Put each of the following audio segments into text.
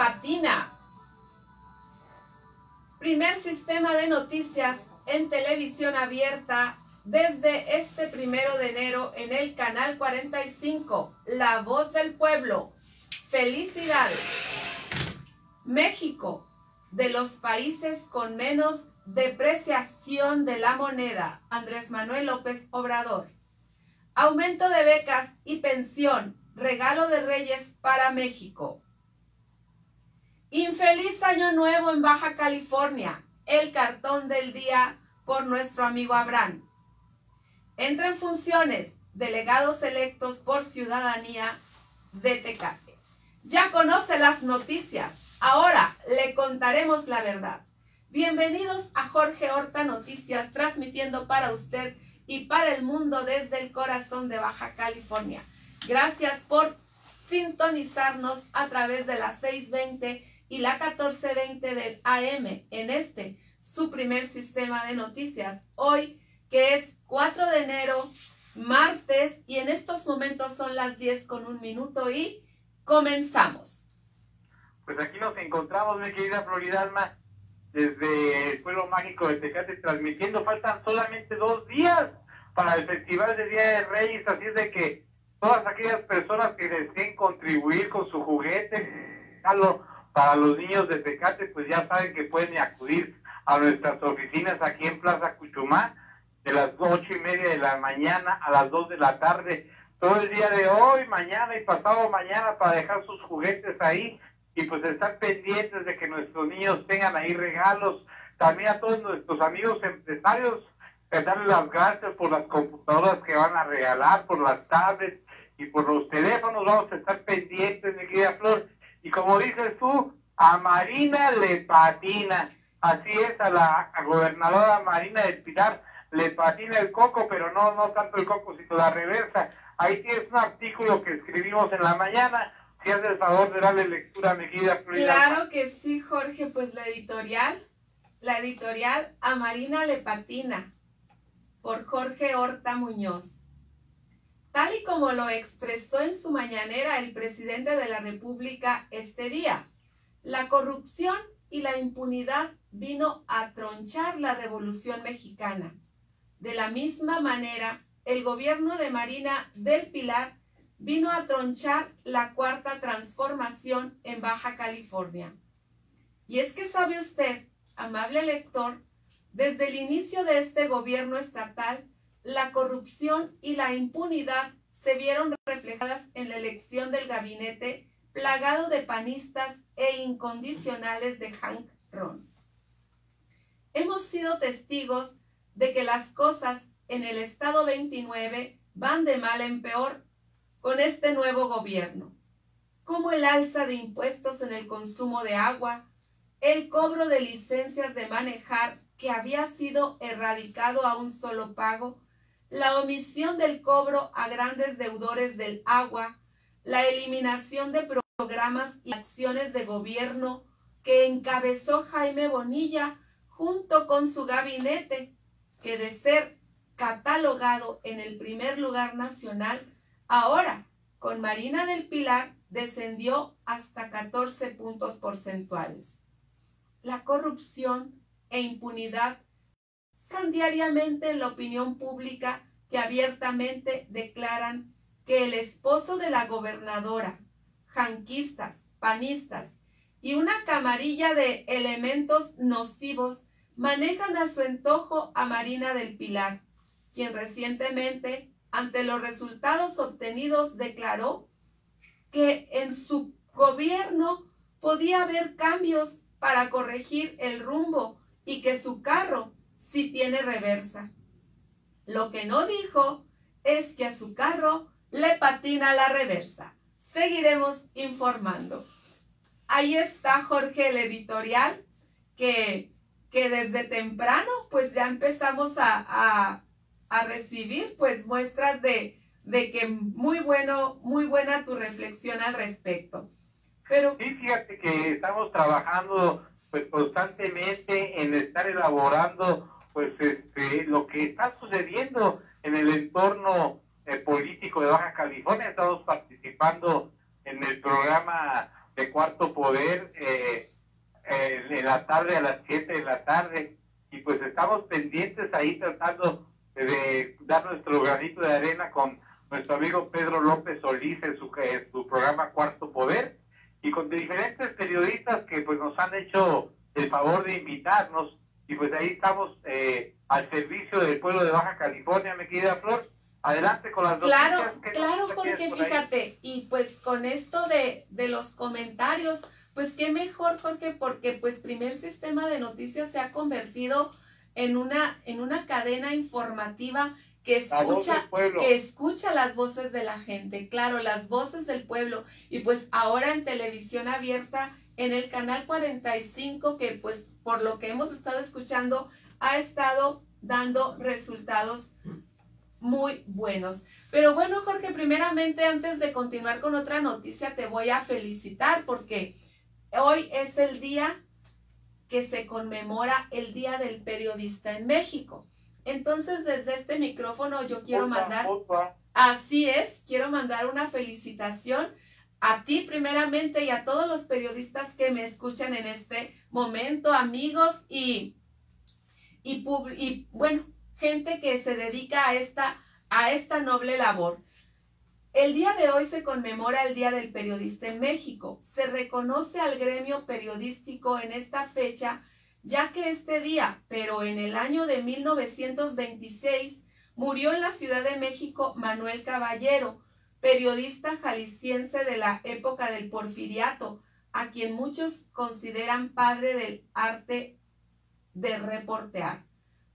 patina. Primer sistema de noticias en televisión abierta desde este primero de enero en el canal 45, La Voz del Pueblo. Felicidades. México, de los países con menos depreciación de la moneda, Andrés Manuel López Obrador. Aumento de becas y pensión, regalo de Reyes para México. Infeliz Año Nuevo en Baja California, el cartón del día por nuestro amigo Abraham. Entra en funciones delegados electos por ciudadanía de Tecate. Ya conoce las noticias, ahora le contaremos la verdad. Bienvenidos a Jorge Horta Noticias, transmitiendo para usted y para el mundo desde el corazón de Baja California. Gracias por sintonizarnos a través de las 620 y la 1420 del AM en este, su primer sistema de noticias. Hoy, que es 4 de enero, martes, y en estos momentos son las 10 con un minuto y comenzamos. Pues aquí nos encontramos, mi querida Floridalma, desde el pueblo mágico de Tecate, transmitiendo. Faltan solamente dos días para el Festival de Día de Reyes, así es de que todas aquellas personas que deseen contribuir con su juguete, para los niños de Tecate, pues ya saben que pueden acudir a nuestras oficinas aquí en Plaza Cuchumá, de las ocho y media de la mañana a las dos de la tarde, todo el día de hoy, mañana y pasado mañana para dejar sus juguetes ahí y pues estar pendientes de que nuestros niños tengan ahí regalos. También a todos nuestros amigos empresarios, darles las gracias por las computadoras que van a regalar, por las tablets y por los teléfonos. Vamos a estar pendientes, mi querida Flor. Y como dices tú, a Marina le patina. Así es, a la gobernadora Marina del Pilar le patina el coco, pero no, no tanto el coco, sino la reversa. Ahí tienes un artículo que escribimos en la mañana. Si haces el favor de darle lectura a mi guía. Claro que sí, Jorge. Pues la editorial, la editorial a Marina le patina por Jorge Horta Muñoz. Tal y como lo expresó en su mañanera el presidente de la República este día, la corrupción y la impunidad vino a tronchar la revolución mexicana. De la misma manera, el gobierno de Marina del Pilar vino a tronchar la cuarta transformación en Baja California. Y es que sabe usted, amable lector, desde el inicio de este gobierno estatal, la corrupción y la impunidad se vieron reflejadas en la elección del gabinete plagado de panistas e incondicionales de Hank Ron. Hemos sido testigos de que las cosas en el estado 29 van de mal en peor con este nuevo gobierno, como el alza de impuestos en el consumo de agua, el cobro de licencias de manejar que había sido erradicado a un solo pago, la omisión del cobro a grandes deudores del agua, la eliminación de programas y acciones de gobierno que encabezó Jaime Bonilla junto con su gabinete, que de ser catalogado en el primer lugar nacional, ahora con Marina del Pilar descendió hasta 14 puntos porcentuales. La corrupción e impunidad diariamente en la opinión pública que abiertamente declaran que el esposo de la gobernadora, janquistas, panistas y una camarilla de elementos nocivos manejan a su antojo a Marina del Pilar, quien recientemente, ante los resultados obtenidos, declaró que en su gobierno podía haber cambios para corregir el rumbo y que su carro sí tiene reversa. Lo que no dijo es que a su carro le patina la reversa. Seguiremos informando. Ahí está Jorge el editorial que, que desde temprano pues ya empezamos a, a, recibir pues muestras de, de que muy bueno, muy buena tu reflexión al respecto. Pero sí, fíjate que estamos trabajando pues constantemente en estar elaborando pues este lo que está sucediendo en el entorno eh, político de Baja California. Estamos participando en el programa de Cuarto Poder eh, en la tarde a las 7 de la tarde. Y pues estamos pendientes ahí tratando de dar nuestro granito de arena con nuestro amigo Pedro López Solís en su, en su programa Cuarto Poder y con diferentes periodistas que pues nos han hecho el favor de invitarnos y pues ahí estamos eh, al servicio del pueblo de Baja California, mi querida Flor. Adelante con las dos. Claro, claro, Jorge, fíjate, y pues con esto de, de los comentarios, pues qué mejor, Jorge, porque pues primer sistema de noticias se ha convertido en una, en una cadena informativa que escucha, que escucha las voces de la gente, claro, las voces del pueblo. Y pues ahora en televisión abierta, en el canal 45, que pues por lo que hemos estado escuchando, ha estado dando resultados muy buenos. Pero bueno, Jorge, primeramente, antes de continuar con otra noticia, te voy a felicitar porque hoy es el día que se conmemora el Día del Periodista en México. Entonces, desde este micrófono yo quiero mandar, así es, quiero mandar una felicitación a ti primeramente y a todos los periodistas que me escuchan en este momento, amigos y, y, y bueno, gente que se dedica a esta, a esta noble labor. El día de hoy se conmemora el Día del Periodista en México. Se reconoce al gremio periodístico en esta fecha ya que este día, pero en el año de 1926, murió en la Ciudad de México Manuel Caballero, periodista jalisciense de la época del porfiriato, a quien muchos consideran padre del arte de reportear.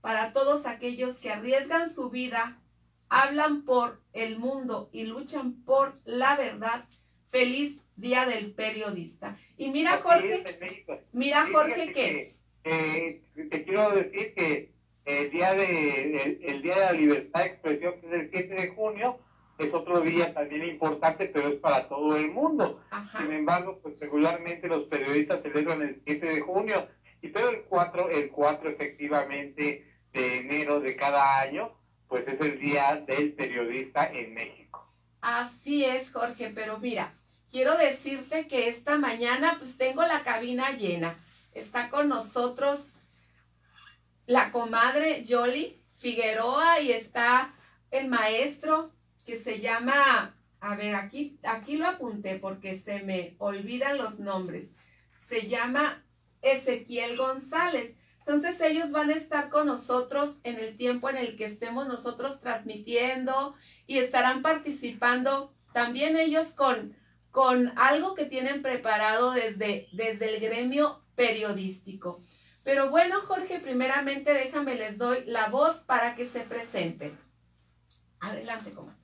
Para todos aquellos que arriesgan su vida, hablan por el mundo y luchan por la verdad, feliz Día del Periodista. Y mira Jorge, mira Jorge que eh, te quiero decir que el día de el, día de la libertad de expresión que es el 7 de junio es otro día también importante pero es para todo el mundo. Sin embargo pues regularmente los periodistas celebran el 7 de junio y pero el 4 el 4 efectivamente de enero de cada año pues es el día del periodista en México. Así es Jorge pero mira quiero decirte que esta mañana pues tengo la cabina llena Está con nosotros la comadre Yoli Figueroa y está el maestro que se llama, a ver, aquí, aquí lo apunté porque se me olvidan los nombres. Se llama Ezequiel González. Entonces ellos van a estar con nosotros en el tiempo en el que estemos nosotros transmitiendo y estarán participando también ellos con, con algo que tienen preparado desde, desde el gremio periodístico. Pero bueno, Jorge, primeramente déjame les doy la voz para que se presenten. Adelante, comadre.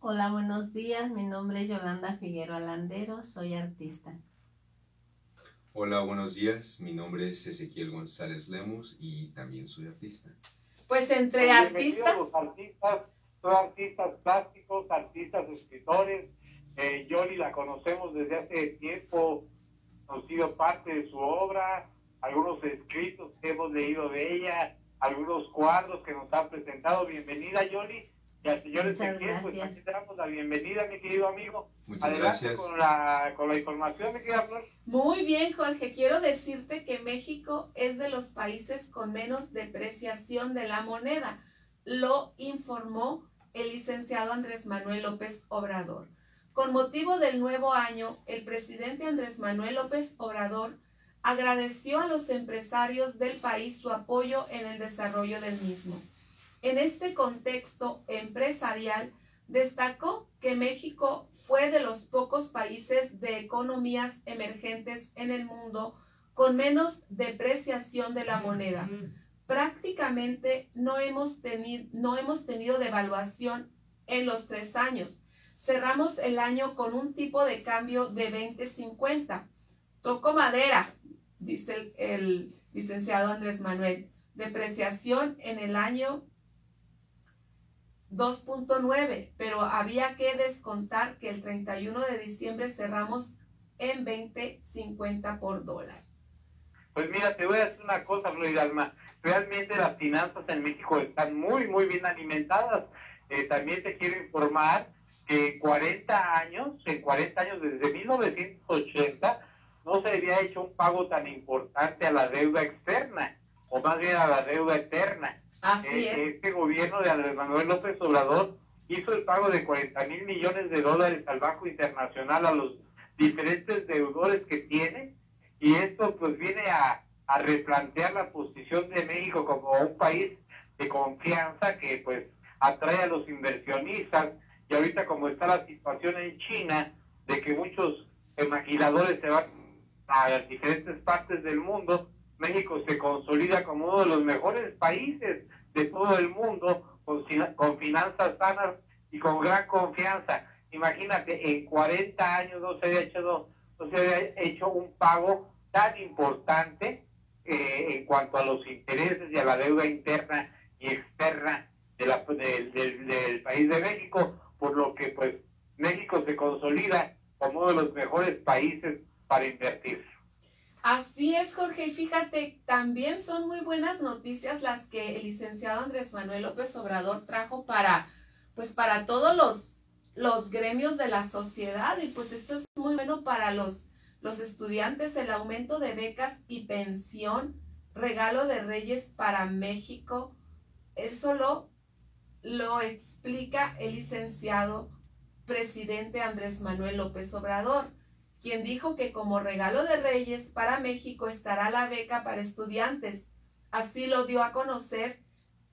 Hola, buenos días. Mi nombre es Yolanda Figueroa Landero, soy artista. Hola, buenos días. Mi nombre es Ezequiel González Lemus y también soy artista. Pues entre artistas... artistas, son artistas plásticos, artistas escritores. Eh, Yoli la conocemos desde hace tiempo sido parte de su obra, algunos escritos que hemos leído de ella, algunos cuadros que nos ha presentado. Bienvenida, Yoli. Y al señor Ezequiel, pues aquí te damos la bienvenida, mi querido amigo. Muchas Adelante gracias. Con la, con la información, mi querida Flor. Muy bien, Jorge. Quiero decirte que México es de los países con menos depreciación de la moneda. Lo informó el licenciado Andrés Manuel López Obrador. Con motivo del nuevo año, el presidente Andrés Manuel López Obrador agradeció a los empresarios del país su apoyo en el desarrollo del mismo. En este contexto empresarial, destacó que México fue de los pocos países de economías emergentes en el mundo con menos depreciación de la moneda. Prácticamente no hemos, tenido, no hemos tenido devaluación en los tres años cerramos el año con un tipo de cambio de 20.50. Toco madera, dice el, licenciado Andrés Manuel. Depreciación en el año 2.9, pero había que descontar que el 31 de diciembre cerramos en 20.50 por dólar. Pues mira, te voy a decir una cosa, Florida Alma. Realmente las finanzas en México están muy, muy bien alimentadas. Eh, también te quiero informar que en 40 años, en 40 años desde 1980, no se había hecho un pago tan importante a la deuda externa, o más bien a la deuda eterna. Así Eh, es. Este gobierno de Andrés Manuel López Obrador hizo el pago de 40 mil millones de dólares al Banco Internacional a los diferentes deudores que tiene y esto pues viene a, a replantear la posición de México como un país de confianza que pues atrae a los inversionistas y ahorita como está la situación en China de que muchos maquiladores se van a diferentes partes del mundo, México se consolida como uno de los mejores países de todo el mundo con, con finanzas sanas y con gran confianza. Imagínate, en 40 años no se había hecho, no se había hecho un pago tan importante eh, en cuanto a los intereses y a la deuda interna y externa de la- del- del país de México, por lo que pues México se consolida como uno de los mejores países para invertir. Así es, Jorge. Y fíjate, también son muy buenas noticias las que el licenciado Andrés Manuel López Obrador trajo para, pues, para todos los, los gremios de la sociedad. Y pues esto es muy bueno para los, los estudiantes, el aumento de becas y pensión, regalo de Reyes para México. Eso lo, lo explica el licenciado presidente Andrés Manuel López Obrador quien dijo que como regalo de Reyes para México estará la beca para estudiantes. Así lo dio a conocer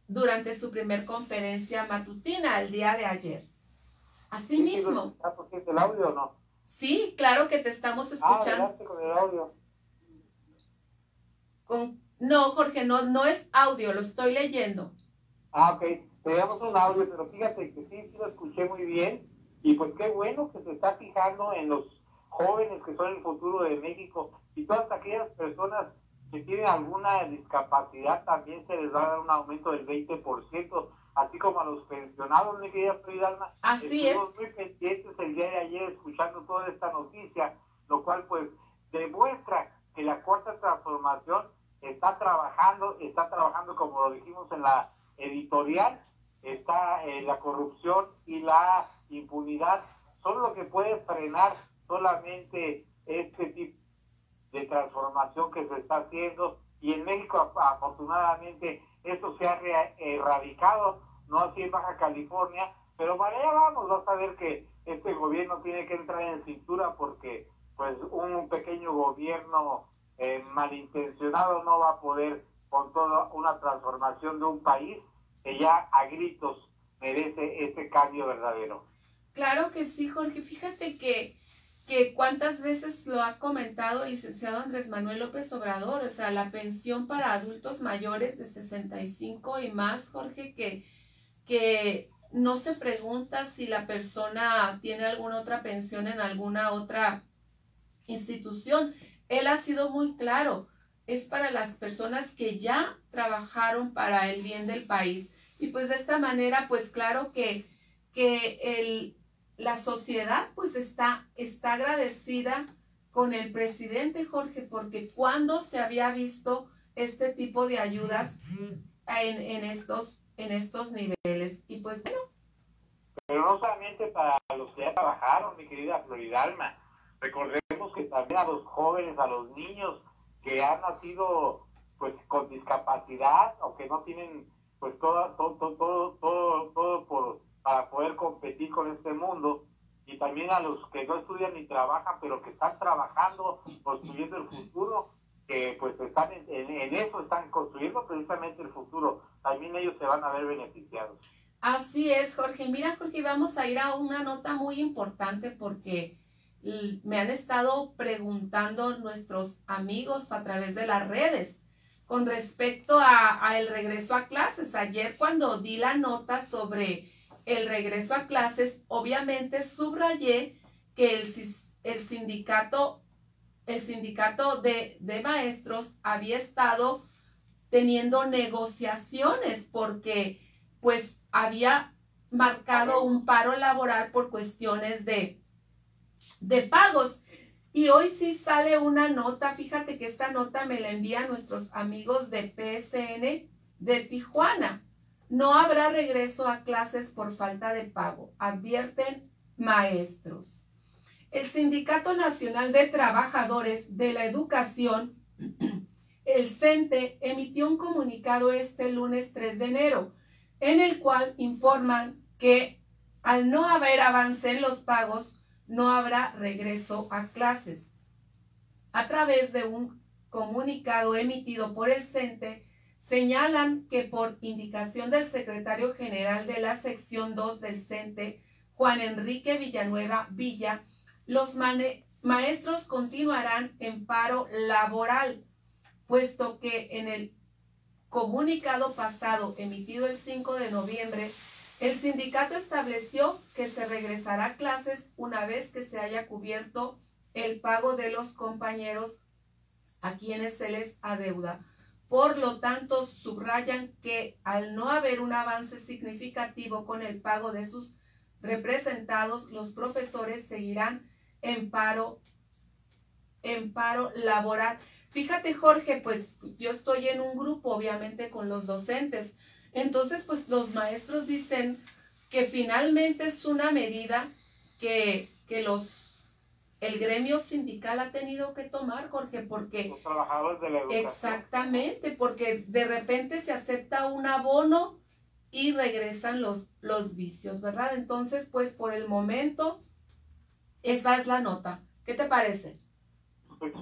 durante su primer conferencia matutina el día de ayer. Asimismo, ¿Está por qué, el audio o no? sí, claro que te estamos Ah, escuchando. con el audio. Con... No, Jorge, no, no es audio, lo estoy leyendo. Ah, ok. Teníamos un audio, pero fíjate que sí, sí lo escuché muy bien. Y pues qué bueno que se está fijando en los jóvenes que son el futuro de México y todas aquellas personas que tienen alguna discapacidad también se les va a dar un aumento del 20%, así como a los pensionados, mi querida Frida Alma. Así es. Estuvimos muy pendientes el día de ayer escuchando toda esta noticia, lo cual pues demuestra que la cuarta transformación está trabajando, está trabajando como lo dijimos en la editorial, está eh, la corrupción y la impunidad, son lo que puede frenar solamente este tipo de transformación que se está haciendo y en México af- afortunadamente esto se ha erradicado, no así en Baja California, pero para allá vamos, a ver que este gobierno tiene que entrar en cintura porque pues un pequeño gobierno eh, malintencionado no va a poder con toda una transformación de un país que ya a gritos merece este cambio verdadero. Claro que sí, Jorge. Fíjate que, que cuántas veces lo ha comentado el licenciado Andrés Manuel López Obrador, o sea, la pensión para adultos mayores de 65 y más, Jorge, que, que no se pregunta si la persona tiene alguna otra pensión en alguna otra institución. Él ha sido muy claro, es para las personas que ya trabajaron para el bien del país. Y pues de esta manera, pues claro que, que el, la sociedad pues está, está agradecida con el presidente Jorge, porque cuando se había visto este tipo de ayudas en, en, estos, en estos niveles. Y pues bueno. Pero no solamente para los que ya trabajaron, mi querida Floridalma. Recordemos que también a los jóvenes, a los niños que han nacido pues con discapacidad o que no tienen pues todo, todo, todo, todo, todo por, para poder competir con este mundo. Y también a los que no estudian ni trabajan pero que están trabajando construyendo el futuro que pues están en, en, eso están construyendo precisamente el futuro. También ellos se van a ver beneficiados. Así es, Jorge. Mira, Jorge, vamos a ir a una nota muy importante porque me han estado preguntando nuestros amigos a través de las redes con respecto a, el regreso a clases. Ayer cuando di la nota sobre el regreso a clases, obviamente subrayé que el, el sindicato, el sindicato de, de maestros había estado teniendo negociaciones porque pues había marcado un paro laboral por cuestiones de, de pagos. Y hoy sí sale una nota, fíjate que esta nota me la envían nuestros amigos de PSN de Tijuana. No habrá regreso a clases por falta de pago. Advierten maestros. El Sindicato Nacional de Trabajadores de la Educación, el CENTE, emitió un comunicado este lunes 3 de enero, en el cual informan que al no haber avance en los pagos, no habrá regreso a clases. A través de un comunicado emitido por el CENTE, señalan que por indicación del secretario general de la sección 2 del CENTE, Juan Enrique Villanueva Villa, los maestros continuarán en paro laboral, puesto que en el comunicado pasado emitido el 5 de noviembre, el sindicato estableció que se regresará a clases una vez que se haya cubierto el pago de los compañeros a quienes se les adeuda. Por lo tanto, subrayan que al no haber un avance significativo con el pago de sus representados, los profesores seguirán en paro, en paro laboral. Fíjate, Jorge, pues yo estoy en un grupo, obviamente, con los docentes. Entonces, pues los maestros dicen que finalmente es una medida que, que los el gremio sindical ha tenido que tomar, Jorge, porque... Los trabajadores de la educación. Exactamente, porque de repente se acepta un abono y regresan los, los vicios, ¿verdad? Entonces, pues por el momento, esa es la nota. ¿Qué te parece? Pues,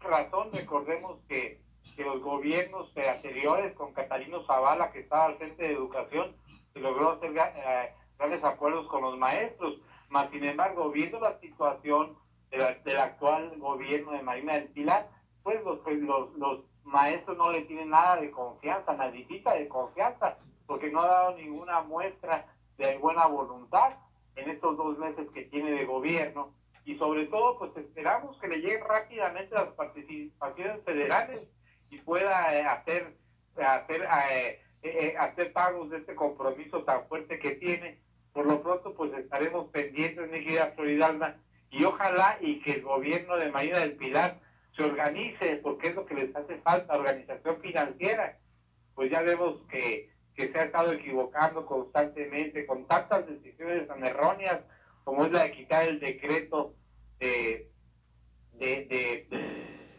razón, recordemos que, que los gobiernos anteriores, con Catalino Zavala, que estaba al frente de educación, se logró hacer eh, grandes acuerdos con los maestros. Mas, sin embargo, viendo la situación del actual gobierno de Marina del Pilar, pues los, pues, los, los maestros no le tienen nada de confianza, nadita de confianza, porque no ha dado ninguna muestra de buena voluntad en estos dos meses que tiene de gobierno. Y sobre todo, pues esperamos que le lleguen rápidamente las participaciones federales y pueda eh, hacer, hacer, eh, eh, hacer pagos de este compromiso tan fuerte que tiene. Por lo pronto, pues estaremos pendientes, mi querida Floridalma, y ojalá y que el gobierno de Marina del Pilar se organice, porque es lo que les hace falta, organización financiera. Pues ya vemos que, se ha estado equivocando constantemente con tantas decisiones tan erróneas como es la de quitar el decreto de, de,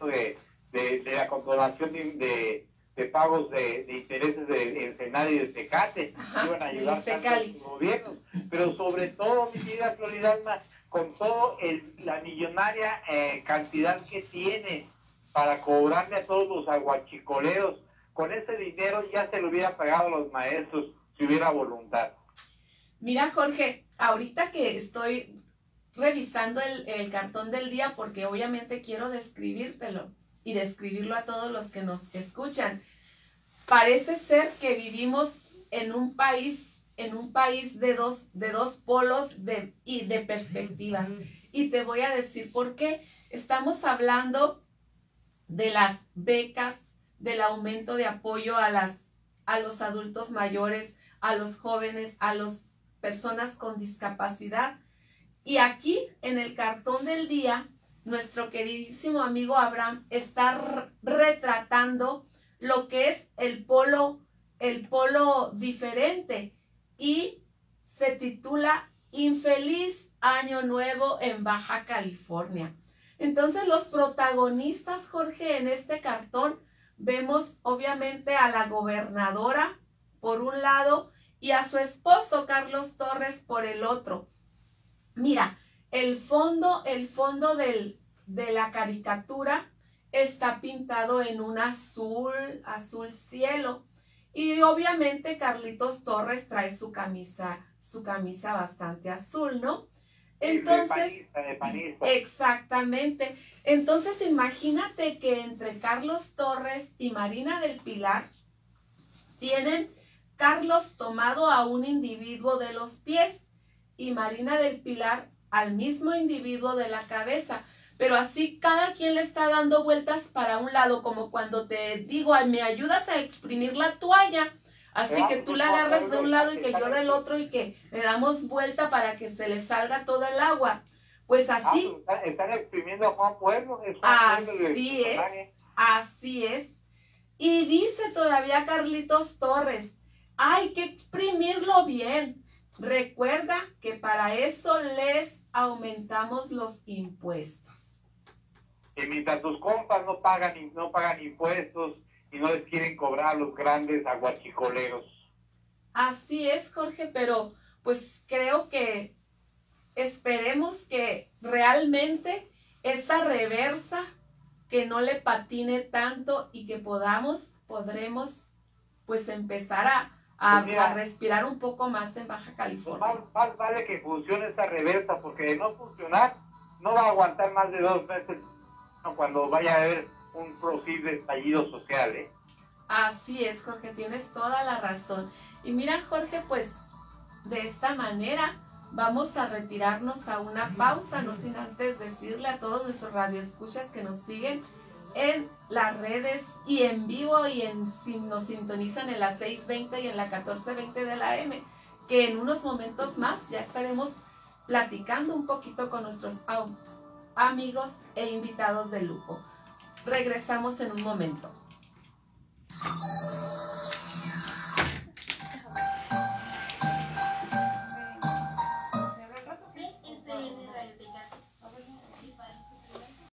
de, la comprobación de, pagos de, intereses del Ensenada y del Tecate, iban a ayudar a los gobiernos. Pero sobre todo, mi querida Floridalma, con todo el, la millonaria eh, cantidad que tiene para cobrarle a todos los aguachicoleros, con ese dinero ya se lo hubiera pagado a los maestros si hubiera voluntad. Mira, Jorge, ahorita que estoy revisando el, el cartón del día, porque obviamente quiero describírtelo y describirlo a todos los que nos escuchan, parece ser que vivimos en un país en un país de dos, de dos polos de, y de perspectivas. Y te voy a decir por qué. Estamos hablando de las becas, del aumento de apoyo a, las, a los adultos mayores, a los jóvenes, a las personas con discapacidad. Y aquí, en el cartón del día, nuestro queridísimo amigo Abraham está retratando lo que es el polo, el polo diferente y se titula Infeliz Año Nuevo en Baja California. Entonces los protagonistas, Jorge, en este cartón vemos obviamente a la gobernadora por un lado y a su esposo Carlos Torres por el otro. Mira, el fondo, el fondo del, de la caricatura está pintado en un azul, azul cielo. Y obviamente Carlitos Torres trae su camisa, su camisa bastante azul, ¿no? Entonces, exactamente. Entonces, imagínate que entre Carlos Torres y Marina del Pilar tienen Carlos tomado a un individuo de los pies y Marina del Pilar al mismo individuo de la cabeza pero así cada quien le está dando vueltas para un lado, como cuando te digo, me ayudas a exprimir la toalla. Así que tú la agarras de un lado y que yo del otro y que le damos vuelta para que se le salga toda el agua. Pues ah, así. Pues, están exprimiendo a Juan Pueblo. así es, así es. Y dice todavía Carlitos Torres, hay que exprimirlo bien. Recuerda que para eso les aumentamos los impuestos. Que mientras tus compas no pagan, no pagan impuestos y no les quieren cobrar a los grandes aguachicoleros. Así es, Jorge, pero pues creo que esperemos que realmente esa reversa que no le patine tanto y que podamos, podremos pues empezar a, a, Pues mira. a respirar un poco más en Baja California. Más, más vale que funcione esta reversa, porque de no funcionar, no va a aguantar más de dos meses cuando vaya a haber un posible estallido social, ¿eh? Así es, Jorge, tienes toda la razón. Y mira, Jorge, pues de esta manera vamos a retirarnos a una pausa, no sin antes decirle a todos nuestros radioescuchas que nos siguen en las redes y en vivo y en si nos sintonizan en la 620 y en la 1420 de la M, que en unos momentos más ya estaremos platicando un poquito con nuestros am- amigos e invitados de lujo. Regresamos en un momento.